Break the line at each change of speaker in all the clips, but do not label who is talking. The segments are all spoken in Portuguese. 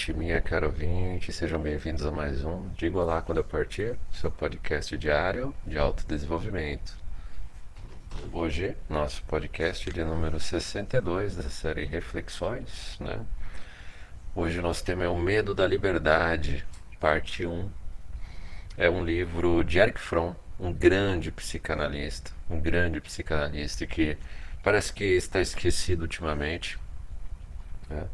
ouvinte, minha caro ouvinte, sejam bem-vindos a mais um Digo Olá Quando Eu Partir, seu podcast diário de autodesenvolvimento. Hoje, nosso podcast de número 62 da série Reflexões, né? Hoje o nosso tema é O Medo da Liberdade, parte 1. É um livro de Eric Fromm, um grande psicanalista, um grande psicanalista que parece que está esquecido ultimamente. Né?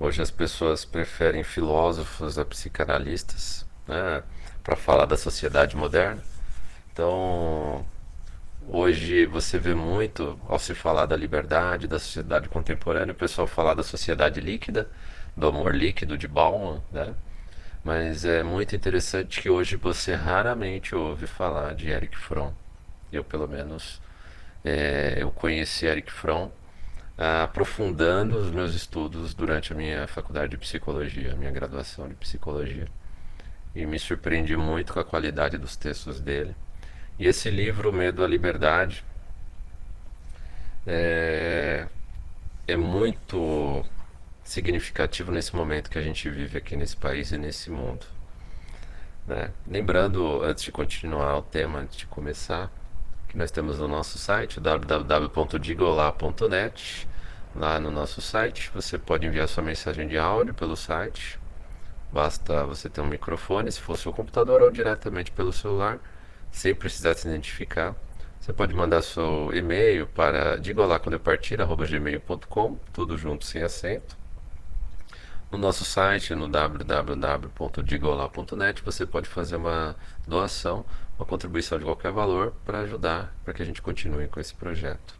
Hoje as pessoas preferem filósofos a psicanalistas né, para falar da sociedade moderna. Então, hoje você vê muito, ao se falar da liberdade, da sociedade contemporânea, o pessoal falar da sociedade líquida, do amor líquido de Bauman, né? Mas é muito interessante que hoje você raramente ouve falar de Eric Fromm. Eu, pelo menos, é, eu conheci Eric Fromm aprofundando os meus estudos durante a minha faculdade de psicologia, a minha graduação de psicologia. E me surpreendi muito com a qualidade dos textos dele. E esse livro, Medo à Liberdade, é, é muito significativo nesse momento que a gente vive aqui nesse país e nesse mundo. Né? Lembrando, antes de continuar o tema, antes de começar, que nós temos no nosso site www.digolá.net. Lá no nosso site você pode enviar sua mensagem de áudio pelo site. Basta você ter um microfone, se for seu computador ou diretamente pelo celular, sem precisar se identificar. Você pode mandar seu e-mail para digolá.gmail.com, tudo junto sem acento. No nosso site, no www.digolá.net, você pode fazer uma doação uma contribuição de qualquer valor para ajudar para que a gente continue com esse projeto.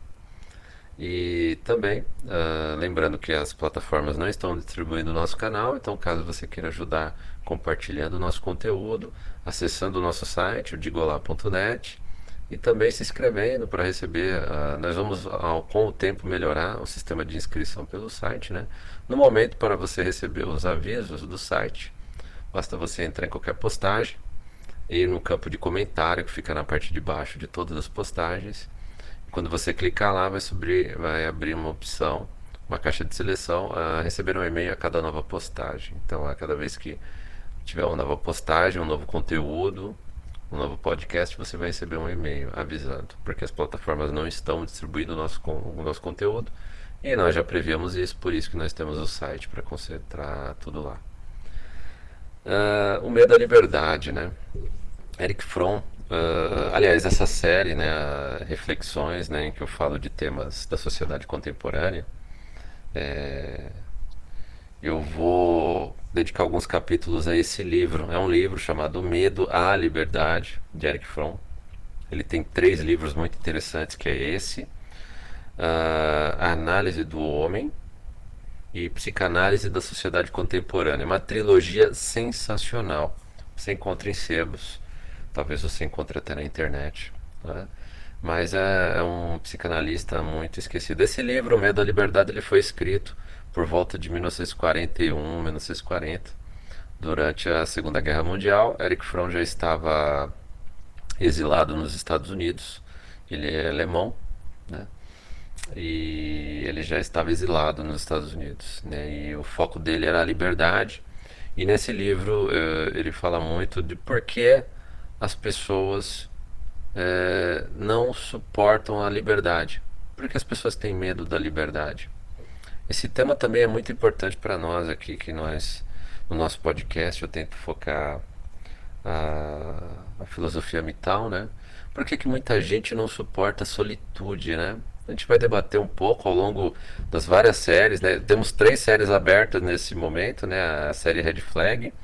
E também, uh, lembrando que as plataformas não estão distribuindo o nosso canal, então caso você queira ajudar compartilhando o nosso conteúdo, acessando o nosso site, o digolá.net, e também se inscrevendo para receber. Uh, nós vamos, uh, com o tempo, melhorar o sistema de inscrição pelo site. Né? No momento, para você receber os avisos do site, basta você entrar em qualquer postagem e no campo de comentário que fica na parte de baixo de todas as postagens. Quando você clicar lá, vai, subir, vai abrir uma opção, uma caixa de seleção, a receber um e-mail a cada nova postagem. Então, a cada vez que tiver uma nova postagem, um novo conteúdo, um novo podcast, você vai receber um e-mail avisando, porque as plataformas não estão distribuindo o nosso, o nosso conteúdo. E nós já prevíamos isso, por isso que nós temos o site para concentrar tudo lá. Uh, o medo da liberdade, né? Eric Fromm, uh, aliás, essa série, né, reflexões, né, em que eu falo de temas da sociedade contemporânea, é, eu vou dedicar alguns capítulos a esse livro. É um livro chamado Medo à Liberdade, de Eric Fromm. Ele tem três livros muito interessantes, que é esse, uh, a Análise do Homem e Psicanálise da Sociedade Contemporânea. Uma trilogia sensacional. Você encontra em sebos. Talvez você encontre até na internet. Né? Mas é, é, um psicanalista muito esquecido. Esse livro, O Medo da Liberdade, ele foi escrito por volta de 1941, 1940, durante a Segunda Guerra Mundial. Eric Fromm já estava exilado nos Estados Unidos. Ele é alemão, né? E ele já estava exilado nos Estados Unidos, né? E o foco dele era a liberdade. E nesse livro uh, ele fala muito de por que as pessoas é, não suportam a liberdade. Por que as pessoas têm medo da liberdade? Esse tema também é muito importante para nós aqui, que nós, no nosso podcast, eu tento focar a, a filosofia mital, né? Por que, que muita gente não suporta a solitude, né? A gente vai debater um pouco ao longo das várias séries, né? Temos três séries abertas nesse momento, né? A série Red Flag,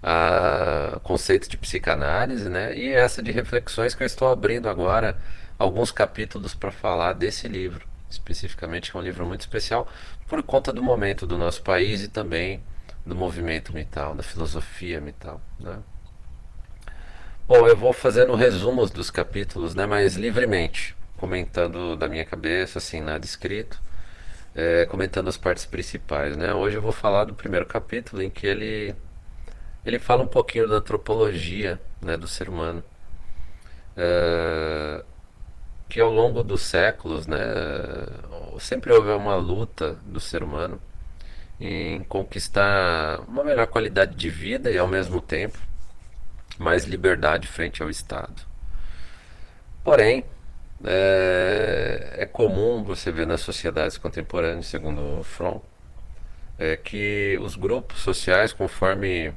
a conceito de psicanálise, né? E essa de reflexões que eu estou abrindo agora alguns capítulos para falar desse livro, especificamente que é um livro muito especial por conta do momento do nosso país e também do movimento mental, da filosofia mental, né? Bom, eu vou fazendo resumos dos capítulos, né? Mas livremente, comentando da minha cabeça, assim, nada escrito. É, comentando as partes principais, né? Hoje eu vou falar do primeiro capítulo em que ele ele fala um pouquinho da antropologia né, do ser humano. É, que ao longo dos séculos, né, sempre houve uma luta do ser humano em conquistar uma melhor qualidade de vida e ao mesmo tempo mais liberdade frente ao Estado. Porém, é, é comum você ver nas sociedades contemporâneas, segundo Fromm, é que os grupos sociais, conforme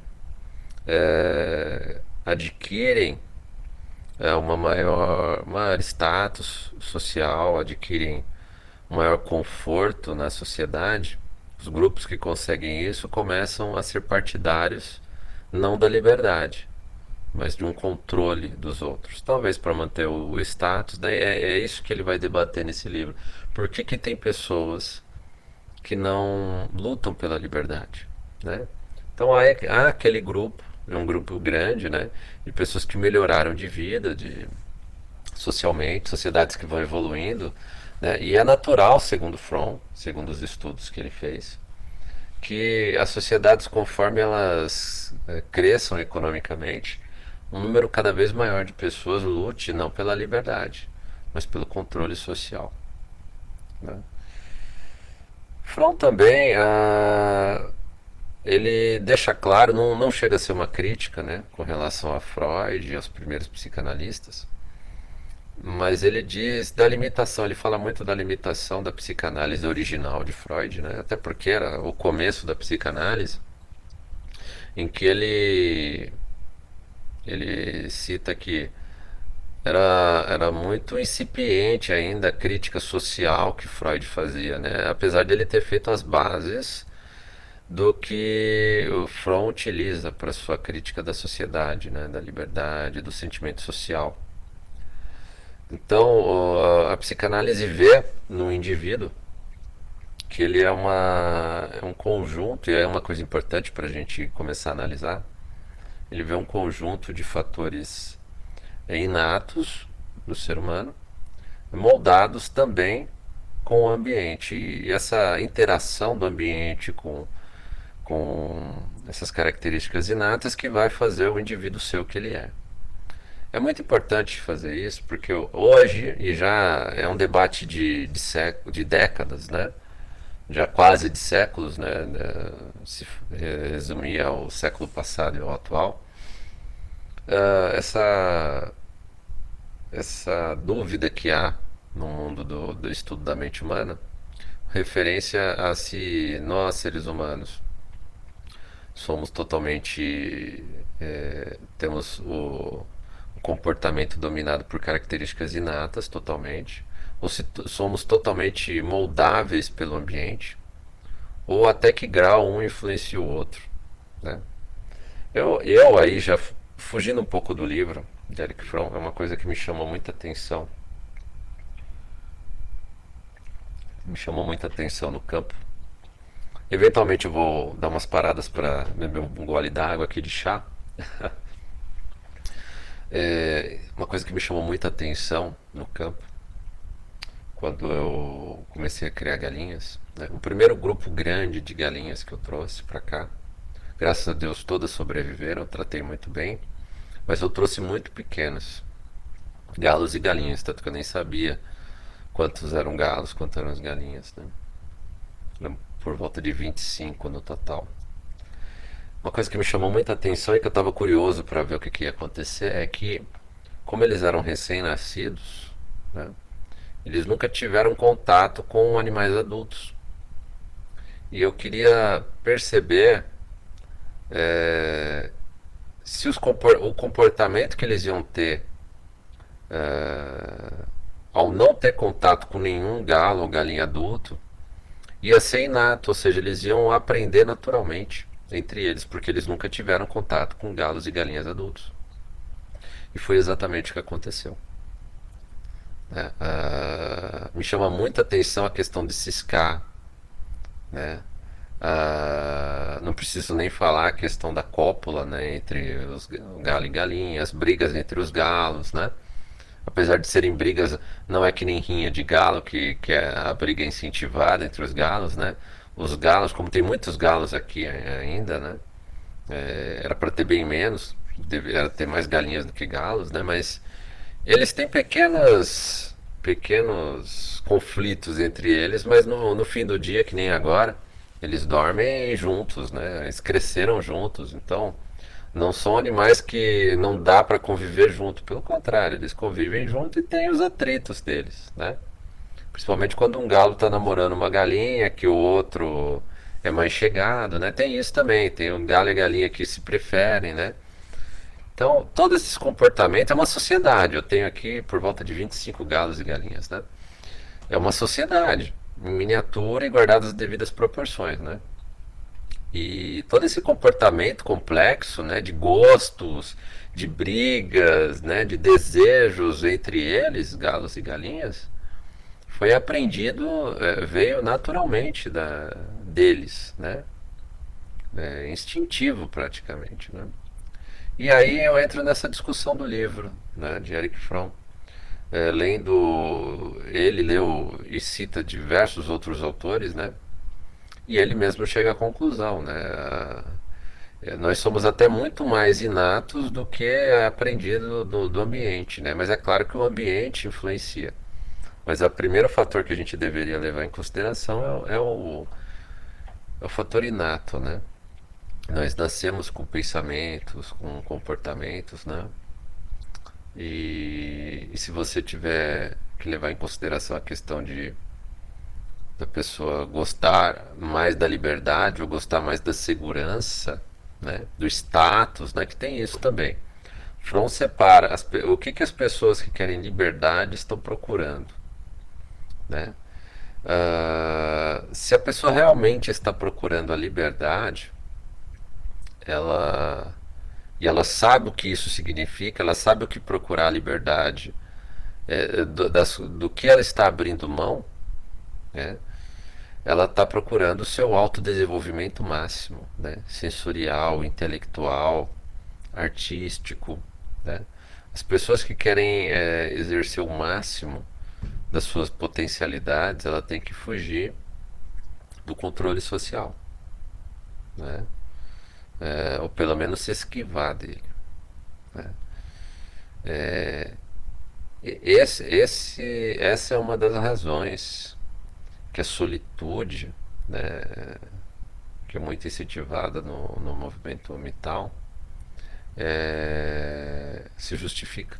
é, adquirem é, uma maior, maior status social, adquirem maior conforto na sociedade, os grupos que conseguem isso começam a ser partidários não da liberdade, mas de um controle dos outros. Talvez para manter o, status, né? é, é, isso que ele vai debater nesse livro. Por que, que tem pessoas que não lutam pela liberdade? Né? Então há, há aquele grupo, é um grupo grande, né, de pessoas que melhoraram de vida, de socialmente, sociedades que vão evoluindo, né, e é natural, segundo Fromm, segundo os estudos que ele fez, que as sociedades, conforme elas é, cresçam economicamente, um número cada vez maior de pessoas lute não pela liberdade, mas pelo controle social. Né? Fromm também, ah, ele deixa claro, não, não chega a ser uma crítica né, com relação a Freud e aos primeiros psicanalistas, mas ele diz da limitação, ele fala muito da limitação da psicanálise original de Freud, né, até porque era o começo da psicanálise, em que ele ele cita que era, era muito incipiente ainda a crítica social que Freud fazia, né? apesar de ele ter feito as bases do que o utiliza para sua crítica da sociedade, né? da liberdade, do sentimento social. Então, a psicanálise vê no indivíduo que ele é, uma, é um conjunto, e é uma coisa importante para a gente começar a analisar, ele vê um conjunto de fatores inatos do ser humano, moldados também com o ambiente. E essa interação do ambiente com, com essas características inatas que vai fazer o indivíduo ser o que ele é. É muito importante fazer isso, porque hoje, e já é um debate de, de, século, de décadas, né? Já quase de séculos, né, né, se resumir ao século passado e ao atual, uh, essa, essa dúvida que há no mundo do, do estudo da mente humana, referência a se nós, seres humanos, somos totalmente. É, temos o, o comportamento dominado por características inatas, totalmente ou se somos totalmente moldáveis pelo ambiente, ou até que grau um influencia o outro. Né? Eu, eu aí já fugindo um pouco do livro de Eric Fromm, é uma coisa que me chama muita atenção. Me chamou muita atenção no campo. Eventualmente eu vou dar umas paradas para beber um gole d'água aqui de chá. é, uma coisa que me chamou muita atenção no campo quando eu comecei a criar galinhas. Né? O primeiro grupo grande de galinhas que eu trouxe para cá, graças a Deus todas sobreviveram, eu tratei muito bem, mas eu trouxe muito pequenas, galos e galinhas, tanto que eu nem sabia quantos eram galos, quantos eram as galinhas. Né? Por volta de 25 no total. Uma coisa que me chamou muita atenção e que eu estava curioso para ver o que, que, ia acontecer é que, como eles eram recém-nascidos, né, eles nunca tiveram contato com animais adultos. E eu queria perceber é, se os, o comportamento que eles iam ter é, ao não ter contato com nenhum galo ou galinha adulto ia ser inato, ou seja, eles iam aprender naturalmente entre eles, porque eles nunca tiveram contato com galos e galinhas adultos. E foi exatamente o que aconteceu. Né? Uh, me chama muita atenção a questão de ciscar. Né? Uh, não preciso nem falar a questão da cópula né, entre os galo e galinha, as brigas entre os galos, né? Apesar de serem brigas, não é que nem rinha de galo, que, que é a briga incentivada entre os galos, né? Os galos, como tem muitos galos aqui ainda, né? É, era para ter bem menos, deveria ter mais galinhas do que galos, né? Mas eles têm pequenas, pequenos conflitos entre eles, mas no, no fim do dia, que nem agora, Eles dormem juntos, né? Eles cresceram juntos, então não são animais que não dá para conviver junto, pelo contrário, eles convivem junto e têm os atritos deles, né? Principalmente quando um galo está namorando uma galinha, que o outro é mais chegado, né? Tem isso também, tem um galo e galinha que se preferem, né? Então, todos esses comportamentos é uma sociedade. Eu tenho aqui por volta de 25 galos e galinhas, né? É uma sociedade, em miniatura e guardadas as devidas proporções, né? E todo esse comportamento complexo, né, de gostos, de brigas, né, de desejos entre eles, galos e galinhas, foi aprendido, é, veio naturalmente da, deles, né? É, instintivo praticamente, né? E aí eu entro nessa discussão do livro, né, de Eric Fromm. É, lendo, ele leu e cita diversos outros autores, né? E ele mesmo chega à conclusão, né? É, nós somos até muito mais inatos do que aprendido do, do ambiente, né? Mas é claro que o ambiente influencia. Mas o primeiro fator que a gente deveria levar em consideração é, é o, é o fator inato, né? Nós nascemos com pensamentos, com comportamentos, né? E, e se você tiver que levar em consideração a questão de da pessoa gostar mais da liberdade ou gostar mais da segurança, né, do status, né, que tem isso também. From separa as, o que, que as pessoas que querem liberdade estão procurando, né? Uh, se a pessoa realmente está procurando a liberdade, ela e ela sabe o que isso significa, ela sabe o que procurar a liberdade, é, do, das, do que ela está abrindo mão, né? ela está procurando o seu autodesenvolvimento máximo, né? sensorial, intelectual, artístico. Né? As pessoas que querem é, exercer o máximo das suas potencialidades, ela tem que fugir do controle social, né? É, ou pelo menos se esquivar dele. Né? É, esse, esse, essa é uma das razões que a solitude, né, que é muito incentivada no, no movimento mital, é, se justifica.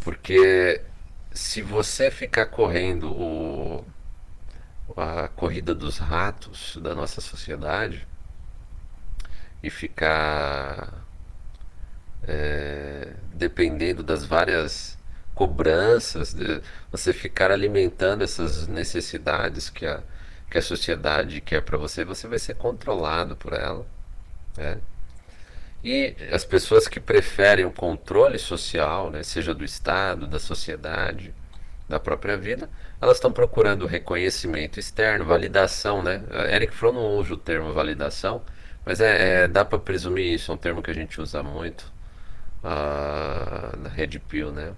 Porque se você ficar correndo o, a corrida dos ratos da nossa sociedade e ficar é, dependendo das várias cobranças, você ficar alimentando essas necessidades que a, que a sociedade quer para você, você vai ser controlado por ela. Né? E as pessoas que preferem o controle social, né, seja do Estado, da sociedade, da própria vida, elas estão procurando reconhecimento externo, validação. Né? Eric Fromm não usa o termo validação, mas é, é dá para presumir isso, é um termo que a gente usa muito uh, na Red Pill, né?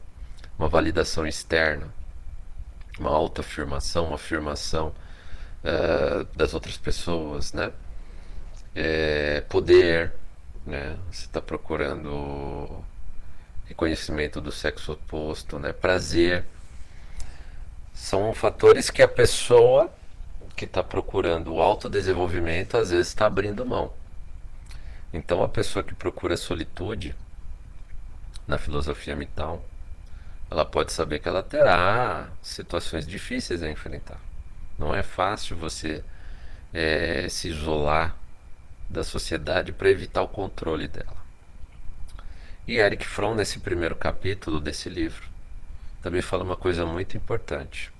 uma validação externa, uma autoafirmação, uma afirmação uh, das outras pessoas, né? É, poder, né? Você está procurando reconhecimento do sexo oposto, né? Prazer. São fatores que a pessoa que está procurando o autodesenvolvimento às vezes está abrindo mão. Então a pessoa que procura solitude na filosofia mital, ela pode saber que ela terá situações difíceis a enfrentar. Não é fácil você é, se isolar da sociedade para evitar o controle dela. E Eric Fromm, nesse primeiro capítulo desse livro, também fala uma coisa muito importante.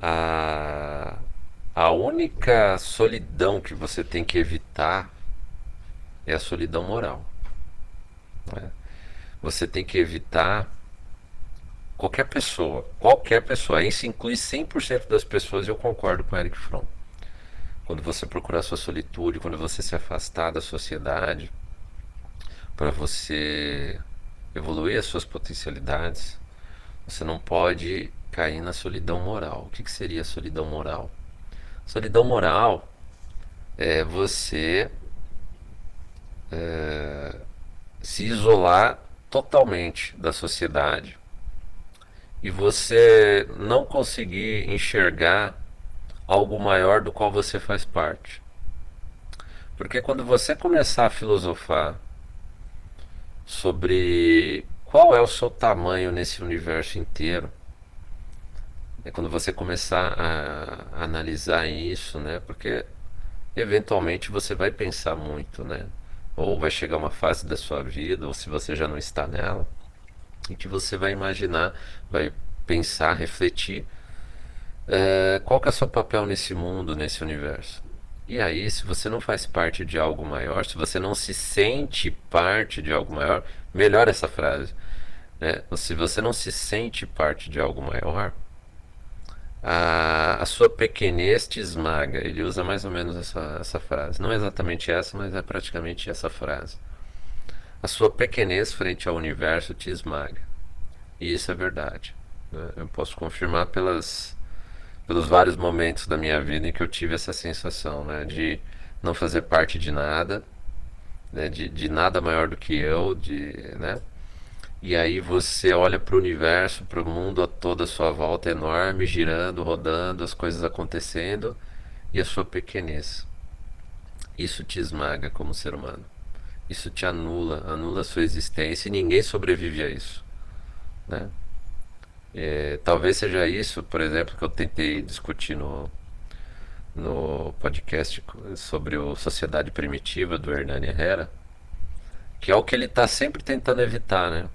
A, a única solidão que você tem que evitar é a solidão moral. Né? Você tem que evitar qualquer pessoa, qualquer pessoa, isso inclui 100% das pessoas, eu concordo com Eric Fromm. Quando você procurar sua solitude, quando você se afastar da sociedade, para você evoluir as suas potencialidades, você não pode cair na solidão moral. O que, que seria solidão moral? Solidão moral é você é, se isolar totalmente da sociedade e você não conseguir enxergar algo maior do qual você faz parte. Porque quando você começar a filosofar sobre qual é o seu tamanho nesse universo inteiro, é quando você começar a, analisar isso, né? Porque eventualmente você vai pensar muito, né? Ou vai chegar uma fase da sua vida, ou se você já não está nela, em que você vai imaginar, vai pensar, refletir é, qual que é o seu papel nesse mundo, nesse universo. E aí, se você não faz parte de algo maior, se você não se sente parte de algo maior, melhor essa frase. Né? Se você não se sente parte de algo maior, a, a sua pequenez te esmaga. Ele usa mais ou menos essa, essa frase. Não exatamente essa, mas é praticamente essa frase. A sua pequenez frente ao universo te esmaga. E isso é verdade. Né? Eu posso confirmar pelas, pelos vários momentos da minha vida em que eu tive essa sensação né? de não fazer parte de nada, né? de, de nada maior do que eu, de, né? E aí você olha para o universo, para o mundo a toda a sua volta enorme, girando, rodando, as coisas acontecendo e a sua pequenez. Isso te esmaga como ser humano. Isso te anula, anula a sua existência e ninguém sobrevive a isso. Né? É, talvez seja isso, por exemplo, que eu tentei discutir no, no podcast sobre o Sociedade Primitiva do Hernani Herrera, que é o que ele está sempre tentando evitar, né?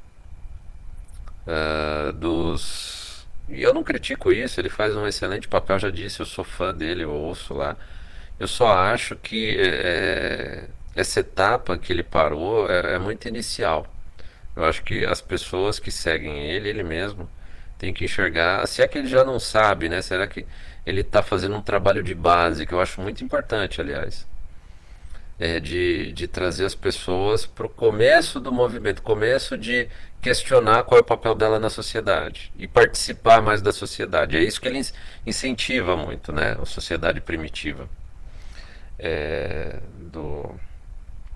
Uh, dos. E eu não critico isso, ele faz um excelente papel, já disse, eu sou fã dele, eu ouço lá. Eu só acho que é, essa etapa que ele parou é, é, muito inicial. Eu acho que as pessoas que seguem ele, ele mesmo, tem que enxergar. Se é que ele já não sabe, né? Será que ele está fazendo um trabalho de base, que eu acho muito importante, aliás é, de, de trazer as pessoas para o começo do movimento, começo de questionar qual é o papel dela na sociedade e participar mais da sociedade. É isso que ele incentiva muito, né? A sociedade primitiva é, do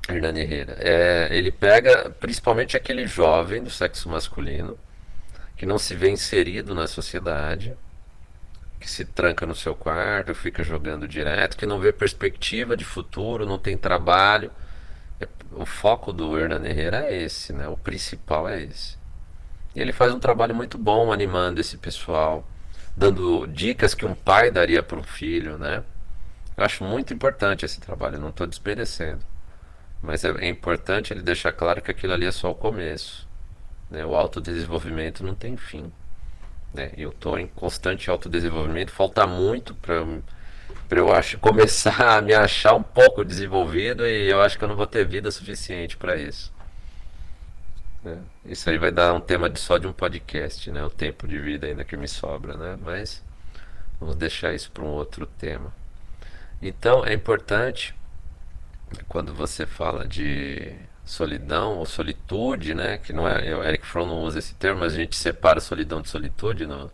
Hernani Herrera. É, ele pega principalmente aquele jovem do sexo masculino que não se vê inserido na sociedade que se tranca no seu quarto, fica jogando direto, que não vê perspectiva de futuro, não tem trabalho. É, o foco do Hernan Herrera é esse, né? O principal é esse. E ele faz um trabalho muito bom animando esse pessoal, dando dicas que um pai daria para um filho, né? Eu acho muito importante esse trabalho, não estou desmerecendo. Mas é, é, importante ele deixar claro que aquilo ali é só o começo. Né? O autodesenvolvimento não tem fim. Né? Eu estou em constante autodesenvolvimento, falta muito para para eu acho, começar a me achar um pouco desenvolvido e eu acho que eu não vou ter vida suficiente para isso. Né? Isso aí vai dar um tema de, só de um podcast, né? O tempo de vida ainda que me sobra, né? Mas vamos deixar isso para um outro tema. Então é importante quando você fala de solidão ou solitude, né? Que não é, o Eric Fromm não usa esse termo, mas a gente separa solidão de solitude no,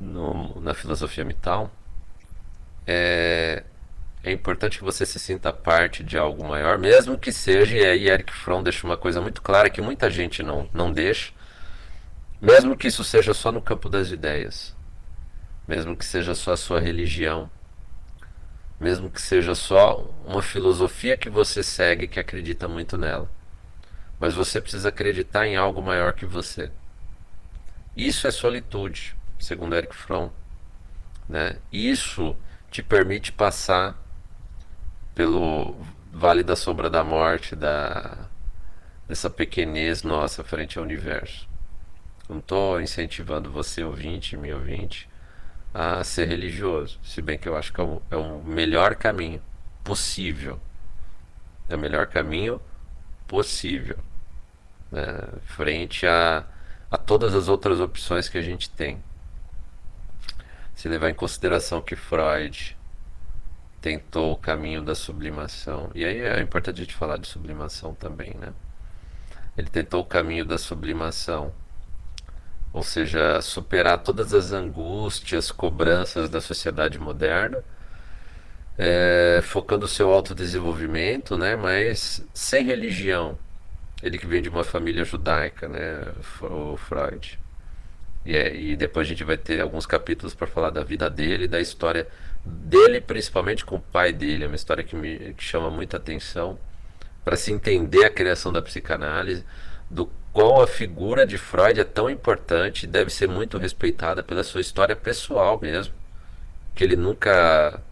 no, na filosofia mital. É, é importante que você se sinta parte de algo maior, mesmo que seja, e aí Eric Fromm deixa uma coisa muito clara que muita gente não, não deixa, mesmo que isso seja só no campo das ideias, mesmo que seja só a sua religião, mesmo que seja só uma filosofia que você segue que acredita muito nela. Mas você precisa acreditar em algo maior que você. Isso é solitude, segundo Eric Fromm. Né? Isso te permite passar pelo vale da sombra da morte, da, dessa pequenez nossa frente ao universo. Não estou incentivando você, ouvinte, me ouvinte, a ser religioso. Se bem que eu acho que é o, é o melhor caminho possível. É o melhor caminho possível. Né? Frente a, a todas as outras opções que a gente tem. Se levar em consideração que Freud tentou o caminho da sublimação. E aí é importante a gente falar de sublimação também, né? Ele tentou o caminho da sublimação ou seja, superar todas as angústias, cobranças da sociedade moderna, é, focando o seu autodesenvolvimento, né, mas sem religião. Ele que vem de uma família judaica, né, o Freud. E, é, e depois a gente vai ter alguns capítulos para falar da vida dele, da história dele, principalmente com o pai dele. É uma história que me que chama muita atenção para se entender a criação da psicanálise, do qual a figura de Freud é tão importante e deve ser muito respeitada pela sua história pessoal mesmo, que ele nunca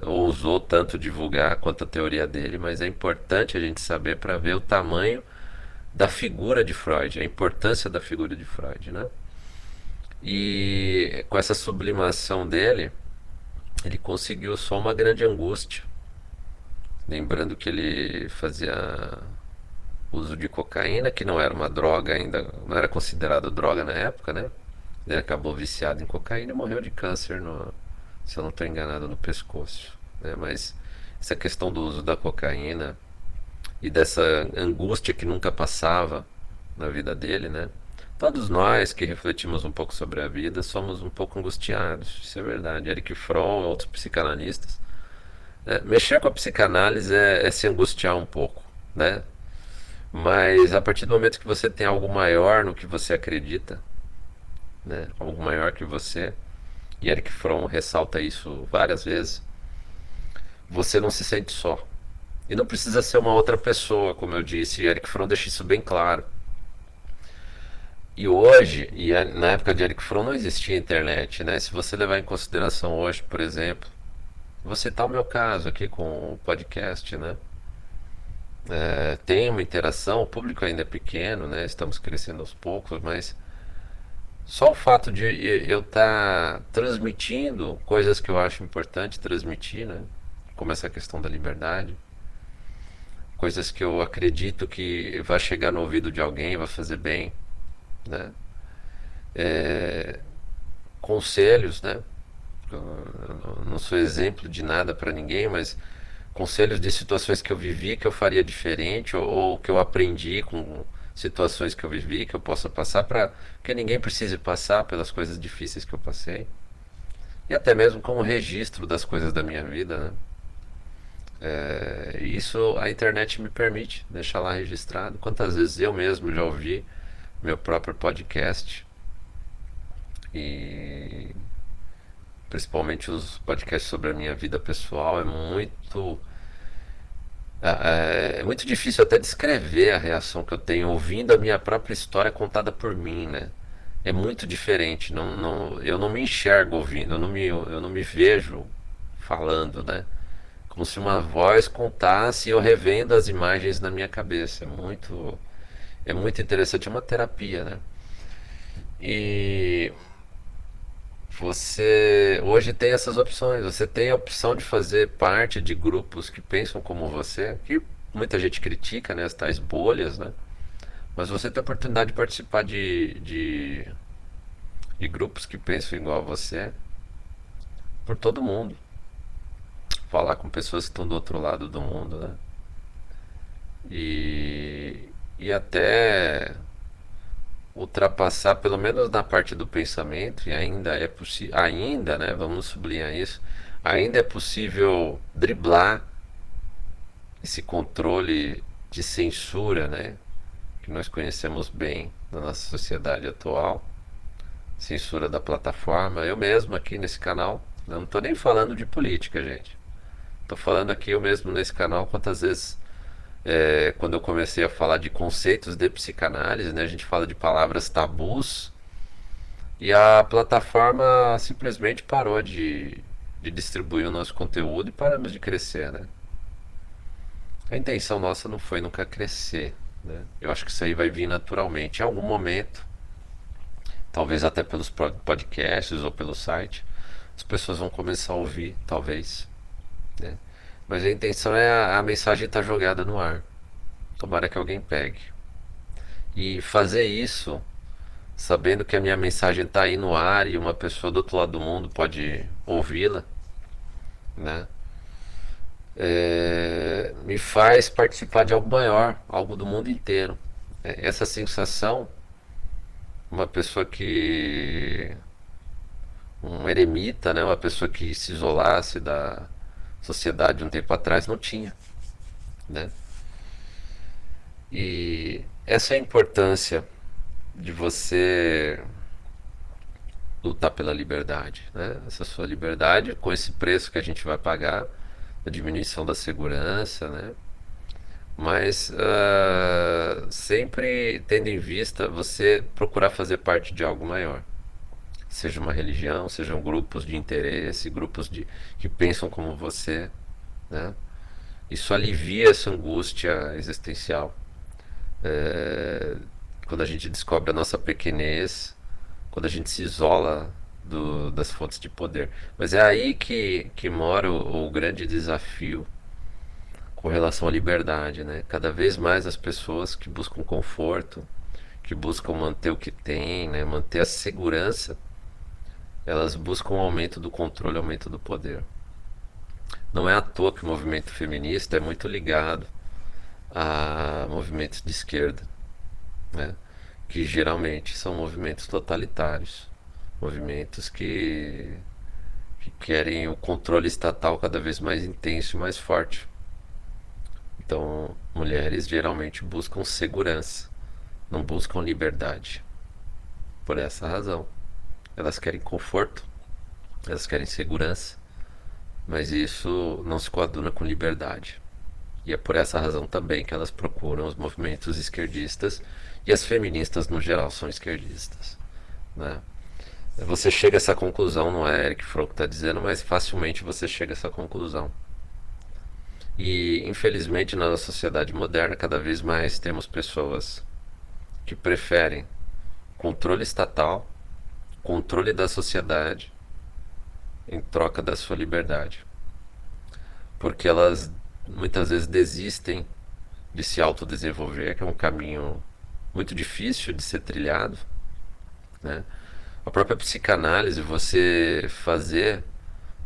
ousou tanto divulgar quanto a teoria dele, mas é importante a gente saber para ver o tamanho da figura de Freud, a importância da figura de Freud, né? E com essa sublimação dele, ele conseguiu só uma grande angústia. Lembrando que ele fazia uso de cocaína, que não era uma droga ainda, não era considerado droga na época, né? Ele acabou viciado em cocaína e morreu de câncer, no, se eu não estou enganado, no pescoço. Né? Mas essa questão do uso da cocaína e dessa angústia que nunca passava na vida dele, né? Todos nós que refletimos um pouco sobre a vida somos um pouco angustiados, isso é verdade. Eric Fromm, outros psicanalistas. É, mexer com a psicanálise é, é, se angustiar um pouco, né? Mas a partir do momento que você tem algo maior no que você acredita, né? Algo maior que você, e Eric Fromm ressalta isso várias vezes, você não se sente só. E não precisa ser uma outra pessoa, como eu disse, e Eric Fromm deixa isso bem claro. E hoje, e na época de Eric Fromm não existia internet, né? Se você levar em consideração hoje, por exemplo, você tá o meu caso aqui com o podcast, né? É, tem uma interação, o público ainda é pequeno, né? Estamos crescendo aos poucos, mas só o fato de eu estar tá transmitindo coisas que eu acho importante transmitir, né? Como essa questão da liberdade, coisas que eu acredito que vai chegar no ouvido de alguém, vai fazer bem né? É, conselhos, né? Eu não sou exemplo de nada para ninguém, mas conselhos de situações que eu vivi que eu faria diferente ou, ou, que eu aprendi com situações que eu vivi que eu possa passar para que ninguém precise passar pelas coisas difíceis que eu passei e até mesmo como registro das coisas da minha vida, né? É, isso a internet me permite deixar lá registrado. Quantas vezes eu mesmo já ouvi meu próprio podcast e principalmente os podcasts sobre a minha vida pessoal é muito é, é, muito difícil até descrever a reação que eu tenho ouvindo a minha própria história contada por mim, né? É muito diferente. Não, não, eu não me enxergo ouvindo, eu não me, eu não me vejo falando, né? Como se uma voz contasse e eu revendo as imagens na minha cabeça. É muito é muito interessante, é uma terapia, né? E você hoje tem essas opções. Você tem a opção de fazer parte de grupos que pensam como você, que muita gente critica, né? As tais bolhas, né? Mas você tem a oportunidade de participar de, de, de grupos que pensam igual a você por todo mundo. Falar com pessoas que estão do outro lado do mundo, né? E, e até ultrapassar, pelo menos na parte do pensamento, e ainda é possível, ainda, né, vamos sublinhar isso, ainda é possível driblar esse controle de censura, né, que nós conhecemos bem na nossa sociedade atual, censura da plataforma. Eu mesmo aqui nesse canal, não estou nem falando de política, gente. Estou falando aqui eu mesmo nesse canal quantas vezes é, quando eu comecei a falar de conceitos de psicanálise, né, a gente fala de palavras tabus, e a plataforma simplesmente parou de, de distribuir o nosso conteúdo e paramos de crescer, né? A intenção nossa não foi nunca crescer, né? Eu acho que isso aí vai vir naturalmente. Em algum momento, talvez até pelos podcasts ou pelo site, as pessoas vão começar a ouvir, talvez, né? Mas a intenção é a, a mensagem estar tá jogada no ar. Tomara que alguém pegue. E fazer isso sabendo que a minha mensagem está aí no ar e uma pessoa do outro lado do mundo pode ouvi-la, né? É, me faz participar de algo maior, algo do mundo inteiro. É, essa sensação, uma pessoa que um eremita, né, uma pessoa que se isolasse da, sociedade um tempo atrás não tinha, né? E essa é a importância de você lutar pela liberdade, né? Essa sua liberdade com esse preço que a gente vai pagar, a diminuição da segurança, né? Mas uh, sempre tendo em vista você procurar fazer parte de algo maior. Seja uma religião, sejam grupos de interesse, grupos de, que pensam como você. Né? Isso alivia essa angústia existencial. É, quando a gente descobre a nossa pequenez, quando a gente se isola do, das fontes de poder. Mas é aí que, que mora o, o grande desafio com relação à liberdade, né? Cada vez mais as pessoas que buscam conforto, que buscam manter o que tem, né? Manter a segurança, elas buscam o aumento do controle, aumento do poder. Não é à toa que o movimento feminista é muito ligado a movimentos de esquerda, né? que geralmente são movimentos totalitários, movimentos que, que querem o controle estatal cada vez mais intenso e mais forte. Então, mulheres geralmente buscam segurança, não buscam liberdade. Por essa razão, elas querem conforto, elas querem segurança, mas isso não se coaduna com liberdade. E é por essa razão também que elas procuram os movimentos esquerdistas e as feministas no geral são esquerdistas. Né? Você chega a essa conclusão, não é Eric Fromm que está dizendo, mas facilmente você chega a essa conclusão. E infelizmente na sociedade moderna cada vez mais temos pessoas que preferem controle estatal, controle da sociedade em troca da sua liberdade. Porque elas muitas vezes desistem de se autodesenvolver, que é um caminho muito difícil de ser trilhado, né? A própria psicanálise, você fazer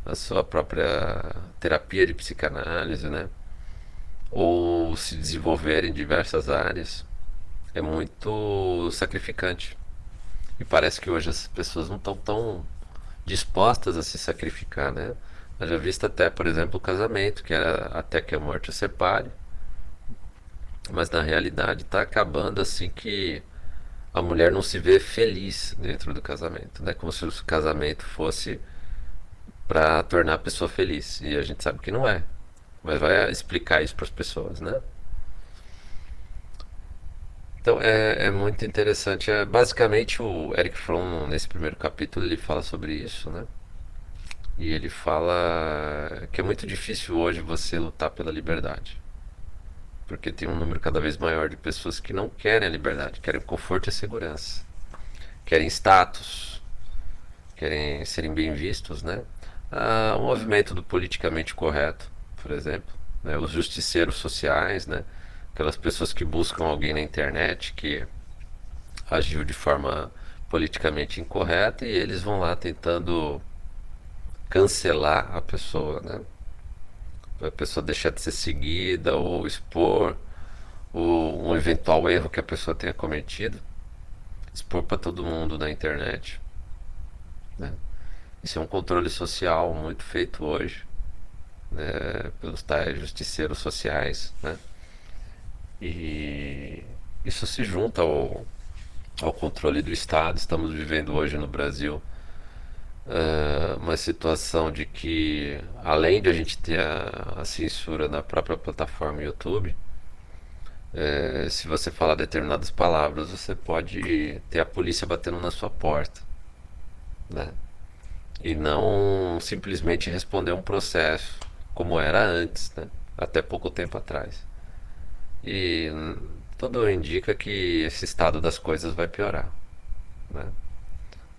a sua própria terapia de psicanálise, né? Ou se desenvolver em diversas áreas é muito sacrificante. E parece que hoje as pessoas não estão tão dispostas a se sacrificar, né? já visto até, por exemplo, o casamento, que era até que a morte os separe. Mas na realidade está acabando assim que a mulher não se vê feliz dentro do casamento, né? Como se o casamento fosse para tornar a pessoa feliz. E a gente sabe que não é. Mas vai explicar isso para as pessoas, né? Então é, é muito interessante. É, basicamente o Eric Fromm nesse primeiro capítulo ele fala sobre isso, né? E ele fala que é muito difícil hoje você lutar pela liberdade. Porque tem um número cada vez maior de pessoas que não querem a liberdade, querem conforto e segurança. Querem status, querem serem bem vistos, né? Ah, o movimento do politicamente correto, por exemplo, né? os justiceiros sociais, né? Aquelas pessoas que buscam alguém na internet que agiu de forma politicamente incorreta e eles vão lá tentando cancelar a pessoa, né? A pessoa deixar de ser seguida ou expor o, um eventual erro que a pessoa tenha cometido, expor para todo mundo na internet. Né? Isso é um controle social muito feito hoje né? pelos tais justiceiros sociais. Né? E isso se junta ao, ao controle do Estado. Estamos vivendo hoje no Brasil uh, uma situação de que, além de a gente ter a, a censura na própria plataforma YouTube, uh, se você falar determinadas palavras, você pode ter a polícia batendo na sua porta. Né? E não simplesmente responder um processo como era antes, né? até pouco tempo atrás. E tudo indica que esse estado das coisas vai piorar. Né?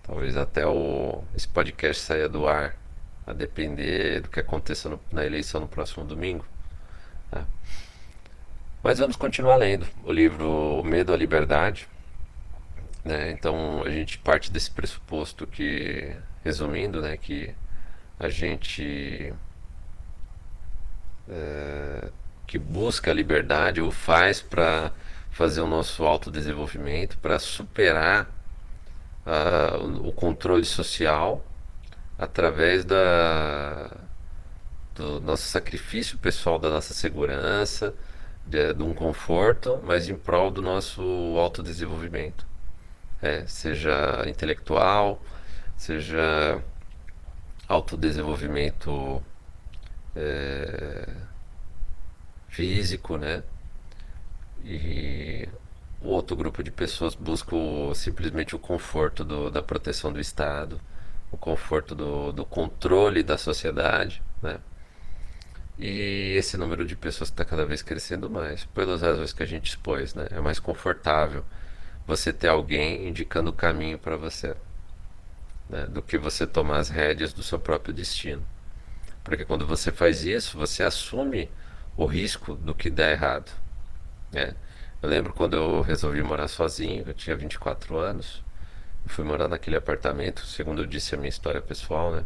Talvez até o, esse podcast saia do ar, a depender do que aconteça no, na eleição no próximo domingo. Né? Mas vamos continuar lendo o livro O Medo à Liberdade. Né? Então a gente parte desse pressuposto que, resumindo, né, que a gente é, que busca a liberdade o faz para fazer o nosso autodesenvolvimento, para superar uh, o controle social através da, do nosso sacrifício pessoal, da nossa segurança, de, de um conforto, mas em prol do nosso autodesenvolvimento. É, seja intelectual seja autodesenvolvimento é, físico, né? E o outro grupo de pessoas busca simplesmente o conforto do, da proteção do Estado, o conforto do, do controle da sociedade, né? E esse número de pessoas está cada vez crescendo mais, pelas razões que a gente expôs, né? É mais confortável você ter alguém indicando o caminho para você, né? do que você tomar as rédeas do seu próprio destino. Porque quando você faz isso, você assume o risco do que der errado. Né? Eu lembro quando eu resolvi morar sozinho, eu tinha 24 anos, eu fui morar naquele apartamento, segundo eu disse a minha história pessoal, né?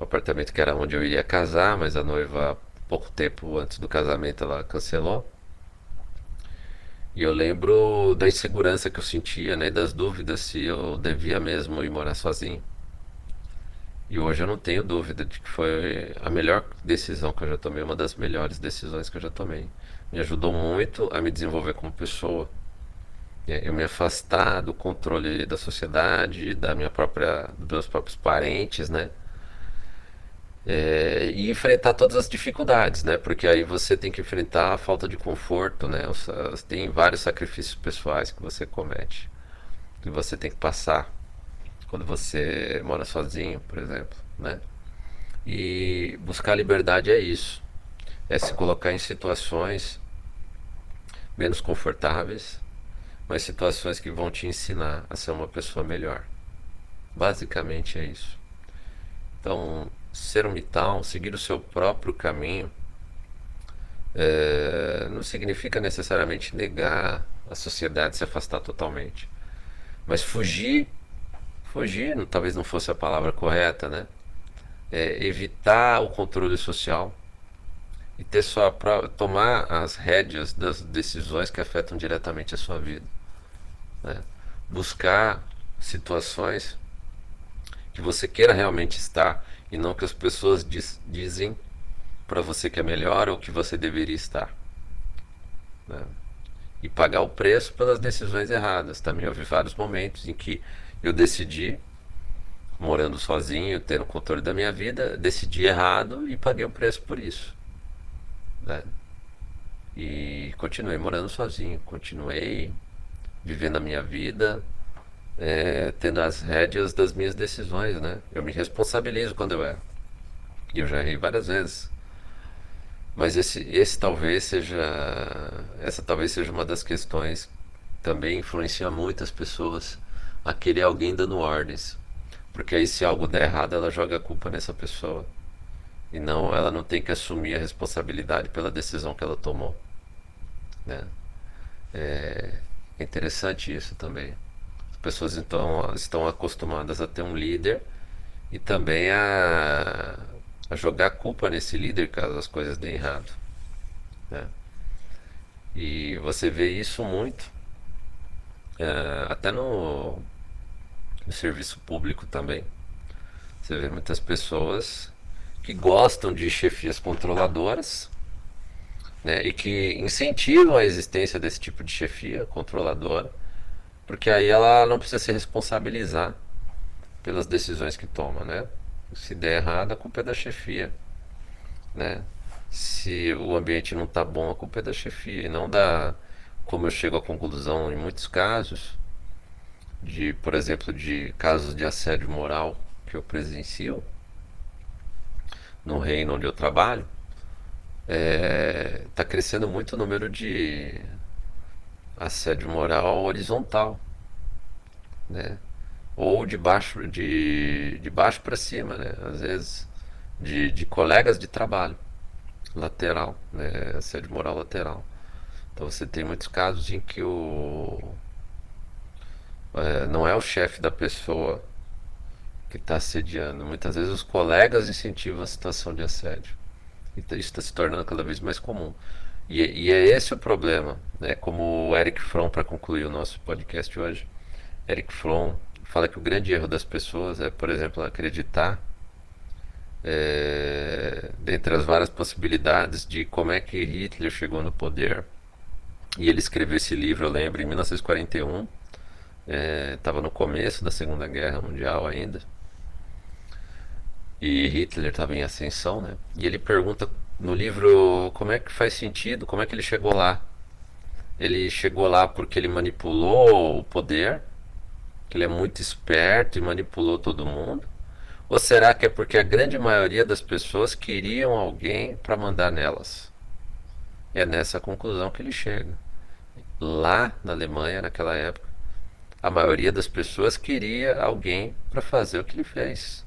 O apartamento que era onde eu iria casar, mas a noiva, pouco tempo antes do casamento, ela cancelou. E eu lembro da insegurança que eu sentia, né? Das dúvidas se eu devia mesmo ir morar sozinho. E hoje eu não tenho dúvida de que foi a melhor decisão que eu já tomei, uma das melhores decisões que eu já tomei. Me ajudou muito a me desenvolver como pessoa. Eu me afastar do controle da sociedade, da minha própria, dos meus próprios parentes, né? É, e enfrentar todas as dificuldades, né? Porque aí você tem que enfrentar a falta de conforto, né? Tem vários sacrifícios pessoais que você comete, que você tem que passar quando você mora sozinho, por exemplo, né? E buscar liberdade é isso. É se colocar em situações menos confortáveis, mas situações que vão te ensinar a ser uma pessoa melhor. Basicamente é isso. Então, ser um mitão, seguir o seu próprio caminho, é, não significa necessariamente negar a sociedade, se afastar totalmente. Mas fugir fugir, talvez não fosse a palavra correta, né? É, evitar o controle social e ter para tomar as rédeas das decisões que afetam diretamente a sua vida, né? Buscar situações que você queira realmente estar e não que as pessoas diz, dizem para você que é melhor ou que você deveria estar. Né? E pagar o preço pelas decisões erradas. Também houve vários momentos em que eu decidi, morando sozinho, tendo controle da minha vida, decidi errado e paguei o preço por isso. Né? E continuei morando sozinho, continuei vivendo a minha vida, é, tendo as rédeas das minhas decisões, né? Eu me responsabilizo quando eu erro. E eu já errei várias vezes. Mas esse, esse talvez seja, essa talvez seja uma das questões que também influencia muitas pessoas aquele alguém dando ordens. Porque aí se algo der errado, ela joga a culpa nessa pessoa. E não, ela não tem que assumir a responsabilidade pela decisão que ela tomou. Né? É interessante isso também. As pessoas então estão acostumadas a ter um líder e também a, a jogar culpa nesse líder caso as coisas deem errado. Né? E você vê isso muito, é, até no no serviço público também. Você vê muitas pessoas que gostam de chefias controladoras né, e que incentivam a existência desse tipo de chefia controladora, porque aí ela não precisa se responsabilizar pelas decisões que toma, né? Se der errado, a culpa é da chefia, né? Se o ambiente não está bom, a culpa é da chefia e não da, como eu chego à conclusão em muitos casos, de, por exemplo, de casos de assédio moral que eu presencio no reino onde eu trabalho, está é, tá crescendo muito o número de assédio moral horizontal, né? Ou de baixo, de, de baixo para cima, né? Às vezes de, de colegas de trabalho, lateral, né? Assédio moral lateral. Então você tem muitos casos em que o é, não é o chefe da pessoa que está assediando. Muitas vezes os colegas incentivam a situação de assédio. E isso está se tornando cada vez mais comum. E, e, é esse o problema. Né? Como o Eric Fromm, para concluir o nosso podcast hoje, Eric Fromm fala que o grande erro das pessoas é, por exemplo, acreditar, é, dentre as várias possibilidades, de como é que Hitler chegou no poder. E ele escreveu esse livro, eu lembro, em 1941 Estava é, no começo da Segunda Guerra Mundial ainda. E Hitler estava em ascensão, né? E ele pergunta no livro como é que faz sentido, como é que ele chegou lá. Ele chegou lá porque ele manipulou o poder, que ele é muito esperto e manipulou todo mundo. Ou será que é porque a grande maioria das pessoas queriam alguém para mandar nelas? É nessa conclusão que ele chega. Lá na Alemanha, naquela época, a maioria das pessoas queria alguém para fazer o que ele fez.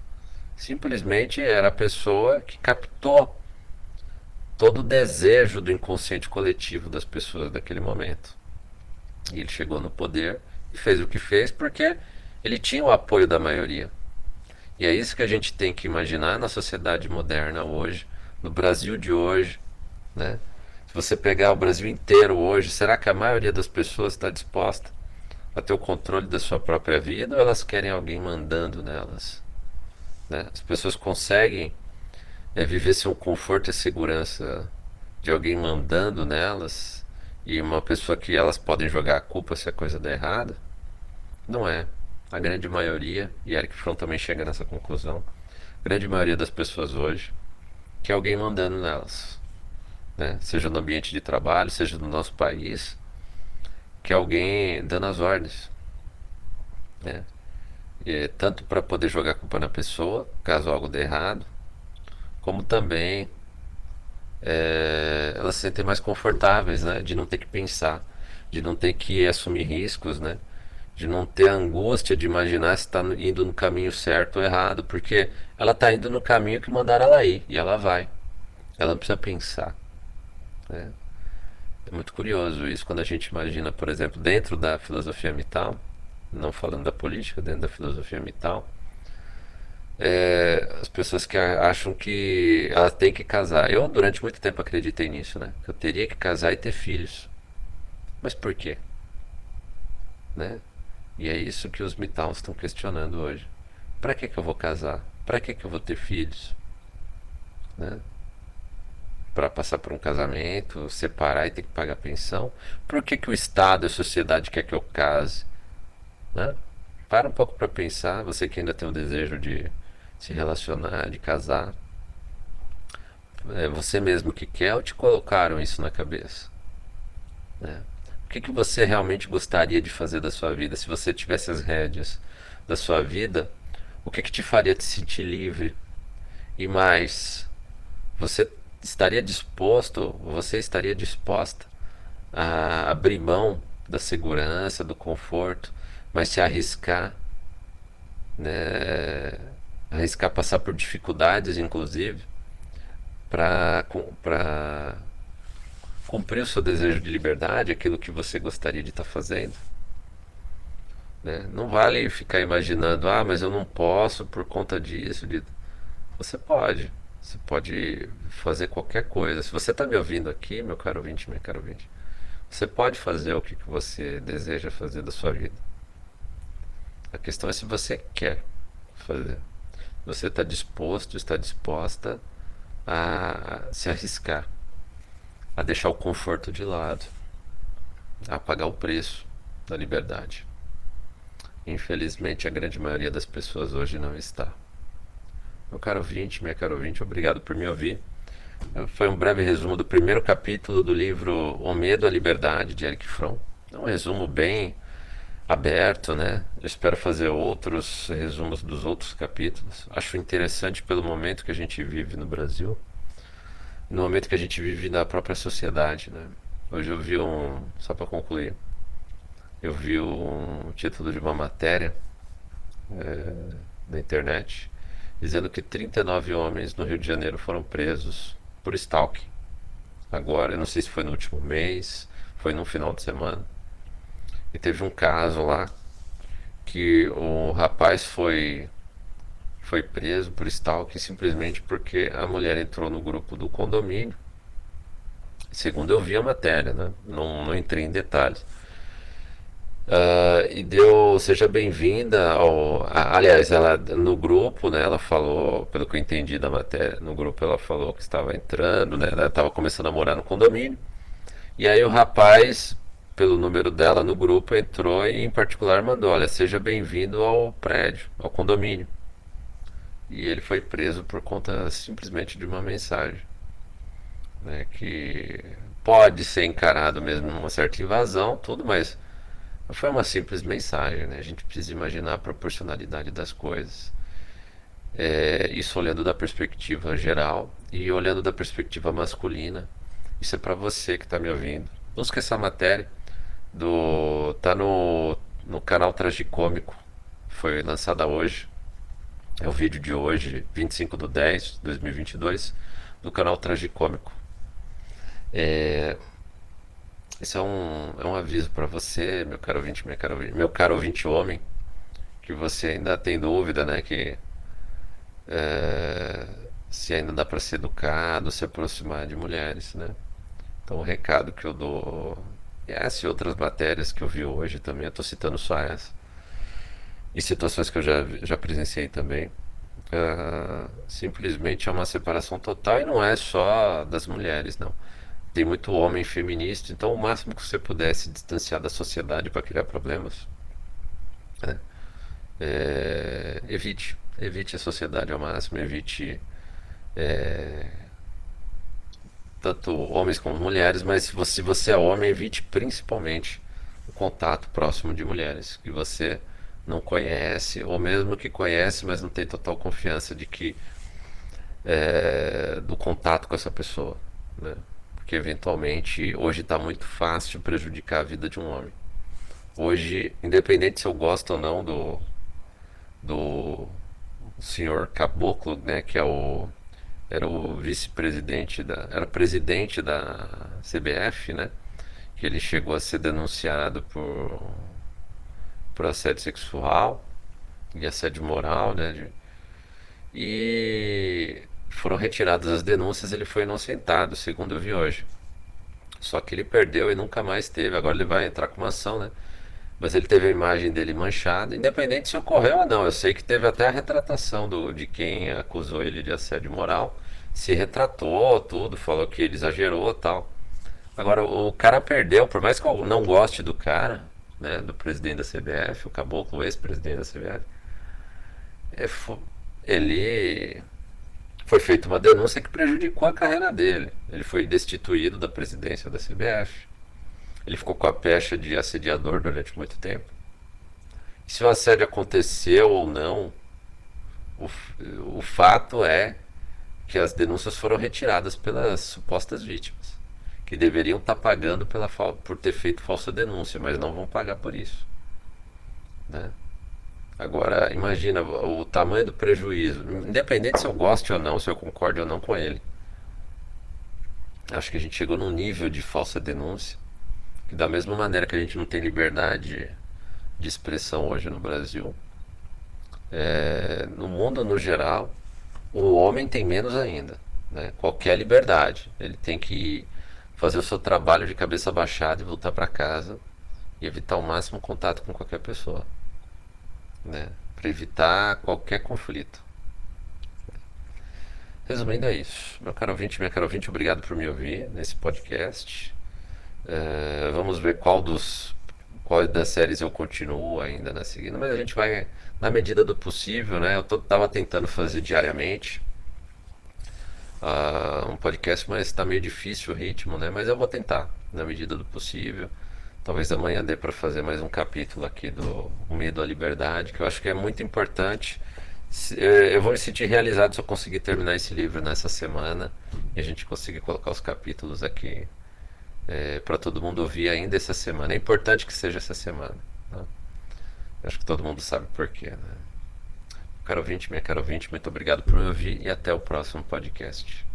Simplesmente era a pessoa que captou todo o desejo do inconsciente coletivo das pessoas daquele momento. E ele chegou no poder e fez o que fez porque ele tinha o apoio da maioria. E é isso que a gente tem que imaginar na sociedade moderna hoje, no Brasil de hoje, né? Se você pegar o Brasil inteiro hoje, será que a maioria das pessoas está disposta a ter o controle da sua própria vida ou elas querem alguém mandando nelas? Né? As pessoas conseguem é, viver sem o conforto e segurança de alguém mandando nelas e uma pessoa que elas podem jogar a culpa se a coisa der errada? Não é. A grande maioria, e Eric Fromm também chega nessa conclusão, a grande maioria das pessoas hoje quer alguém mandando nelas. Né? Seja no ambiente de trabalho, seja no nosso país, que alguém dando as ordens. Né? é, tanto para poder jogar a culpa na pessoa, caso algo dê errado, como também é, elas se sentem mais confortáveis, né? De não ter que pensar, de não ter que assumir riscos, né? De não ter angústia de imaginar se está indo no caminho certo ou errado, porque ela está indo no caminho que mandaram ela ir e ela vai. Ela não precisa pensar. Né? É muito curioso isso quando a gente imagina, por exemplo, dentro da filosofia mital, não falando da política, dentro da filosofia mital, é, as pessoas que acham que elas têm que casar. Eu, durante muito tempo, acreditei nisso, né? Eu teria que casar e ter filhos. Mas por quê? Né? E é isso que os mitals estão questionando hoje. Para que, que eu vou casar? Para que, que eu vou ter filhos? Né? Para passar por um casamento, separar e ter que pagar pensão? Por que, que o Estado, a sociedade quer que eu case? Né? Para um pouco para pensar, você que ainda tem o desejo de se relacionar, de casar. É você mesmo que quer ou te colocaram isso na cabeça? Né? O que, que você realmente gostaria de fazer da sua vida? Se você tivesse as rédeas da sua vida, o que, que te faria te sentir livre? E mais, você estaria disposto, você estaria disposta a abrir mão da segurança, do conforto, mas se arriscar, né, arriscar passar por dificuldades, inclusive, para cumprir o seu desejo de liberdade, aquilo que você gostaria de estar tá fazendo. Né? Não vale ficar imaginando, ah, mas eu não posso por conta disso. De... Você pode. Você pode fazer qualquer coisa. Se você está me ouvindo aqui, meu caro ouvinte, minha caro ouvinte, você pode fazer o que, que você deseja fazer da sua vida. A questão é se você quer fazer. Você está disposto, está disposta a se arriscar, a deixar o conforto de lado, a pagar o preço da liberdade. Infelizmente, a grande maioria das pessoas hoje não está. Meu caro ouvinte, minha caro ouvinte, obrigado por me ouvir. Foi um breve resumo do primeiro capítulo do livro O Medo à Liberdade, de Eric Fromm. É um resumo bem aberto, né? Eu espero fazer outros resumos dos outros capítulos. Acho interessante pelo momento que a gente vive no Brasil, no momento que a gente vive na própria sociedade, né? Hoje eu vi um, só para concluir, eu vi um título de uma matéria é, na internet dizendo que 39 homens no Rio de Janeiro foram presos por stalking. Agora, eu não sei se foi no último mês, foi no final de semana e teve um caso lá que o rapaz foi foi preso por stalking simplesmente porque a mulher entrou no grupo do condomínio. Segundo eu vi a matéria, né? não, não entrei em detalhes. Uh, e deu seja bem-vinda ao aliás ela no grupo né ela falou pelo que eu entendi da matéria no grupo ela falou que estava entrando né ela estava começando a morar no condomínio e aí o rapaz pelo número dela no grupo, entrou e em particular mandou: Olha, seja bem-vindo ao prédio, ao condomínio. E ele foi preso por conta simplesmente de uma mensagem. Né, que pode ser encarado mesmo uma certa invasão, tudo, mas foi uma simples mensagem. Né? A gente precisa imaginar a proporcionalidade das coisas. É, isso olhando da perspectiva geral e olhando da perspectiva masculina. Isso é para você que está me ouvindo. Busca essa matéria do tá no, no canal Tragicômico. Foi lançada hoje. É o vídeo de hoje, 25 de 10 de 2022, do canal Tragicômico. É, esse é um, é um aviso para você, meu caro ouvinte, meu caro, meu caro ouvinte homem, que você ainda tem dúvida, né? Que é, se ainda dá para ser educado, se aproximar de mulheres, né? Então o recado que eu dou, e essa e outras matérias que eu vi hoje também, eu estou citando só essa, e situações que eu já, já presenciei também, uh, simplesmente é uma separação total e não é só das mulheres, não. Tem muito homem feminista, então o máximo que você pudesse distanciar da sociedade para criar problemas, né? é, evite, evite a sociedade ao máximo, evite é, tanto homens como mulheres, mas se você, se você é homem, evite principalmente o contato próximo de mulheres que você não conhece, ou mesmo que conhece, mas não tem total confiança de que é, do contato com essa pessoa, né? Porque eventualmente hoje está muito fácil prejudicar a vida de um homem. Hoje, independente se eu gosto ou não do do senhor Caboclo, né, que é o era o vice-presidente da era presidente da CBF, né? Que ele chegou a ser denunciado por por assédio sexual e assédio moral, né? De, e foram retiradas as denúncias, ele foi inocentado, segundo eu vi hoje. Só que ele perdeu e nunca mais teve. Agora ele vai entrar com uma ação, né? Mas ele teve a imagem dele manchada, independente se ocorreu ou não. Eu sei que teve até a retratação do, de quem acusou ele de assédio moral. Se retratou, tudo, falou que ele exagerou tal. Agora, o cara perdeu, por mais que eu não goste do cara, né, do presidente da CBF, o Caboclo, ex-presidente da CBF, é, ele foi feita uma denúncia que prejudicou a carreira dele. Ele foi destituído da presidência da CBF. Ele ficou com a pecha de assediador durante muito tempo. E se o assédio aconteceu ou não, o, o fato é que as denúncias foram retiradas pelas supostas vítimas, que deveriam estar pagando pela, por ter feito falsa denúncia, mas não vão pagar por isso. Né? Agora, imagina o tamanho do prejuízo, independente se eu goste ou não, se eu concorde ou não com ele. Acho que a gente chegou num nível de falsa denúncia que da mesma maneira que a gente não tem liberdade de expressão hoje no Brasil, é, no mundo no geral, o homem tem menos ainda. Né? Qualquer liberdade. Ele tem que fazer o seu trabalho de cabeça baixada e voltar para casa e evitar o máximo contato com qualquer pessoa. Né? Para evitar qualquer conflito. Resumindo, é isso. Meu caro ouvinte, minha caro ouvinte, obrigado por me ouvir nesse podcast. É, vamos ver qual dos qual das séries eu continuo ainda na seguida, mas a gente vai na medida do possível, né? Eu tô, tava tentando fazer diariamente uh, um podcast, mas está meio difícil o ritmo, né? Mas eu vou tentar na medida do possível. Talvez amanhã dê para fazer mais um capítulo aqui do Medo à Liberdade, que eu acho que é muito importante. É, eu vou me sentir realizado se eu conseguir terminar esse livro nessa semana e a gente conseguir colocar os capítulos aqui é, para todo mundo ouvir ainda essa semana. É importante que seja essa semana. Né? Acho que todo mundo sabe porquê. Né? Caro ouvinte, minha caro ouvinte, muito obrigado por me ouvir e até o próximo podcast.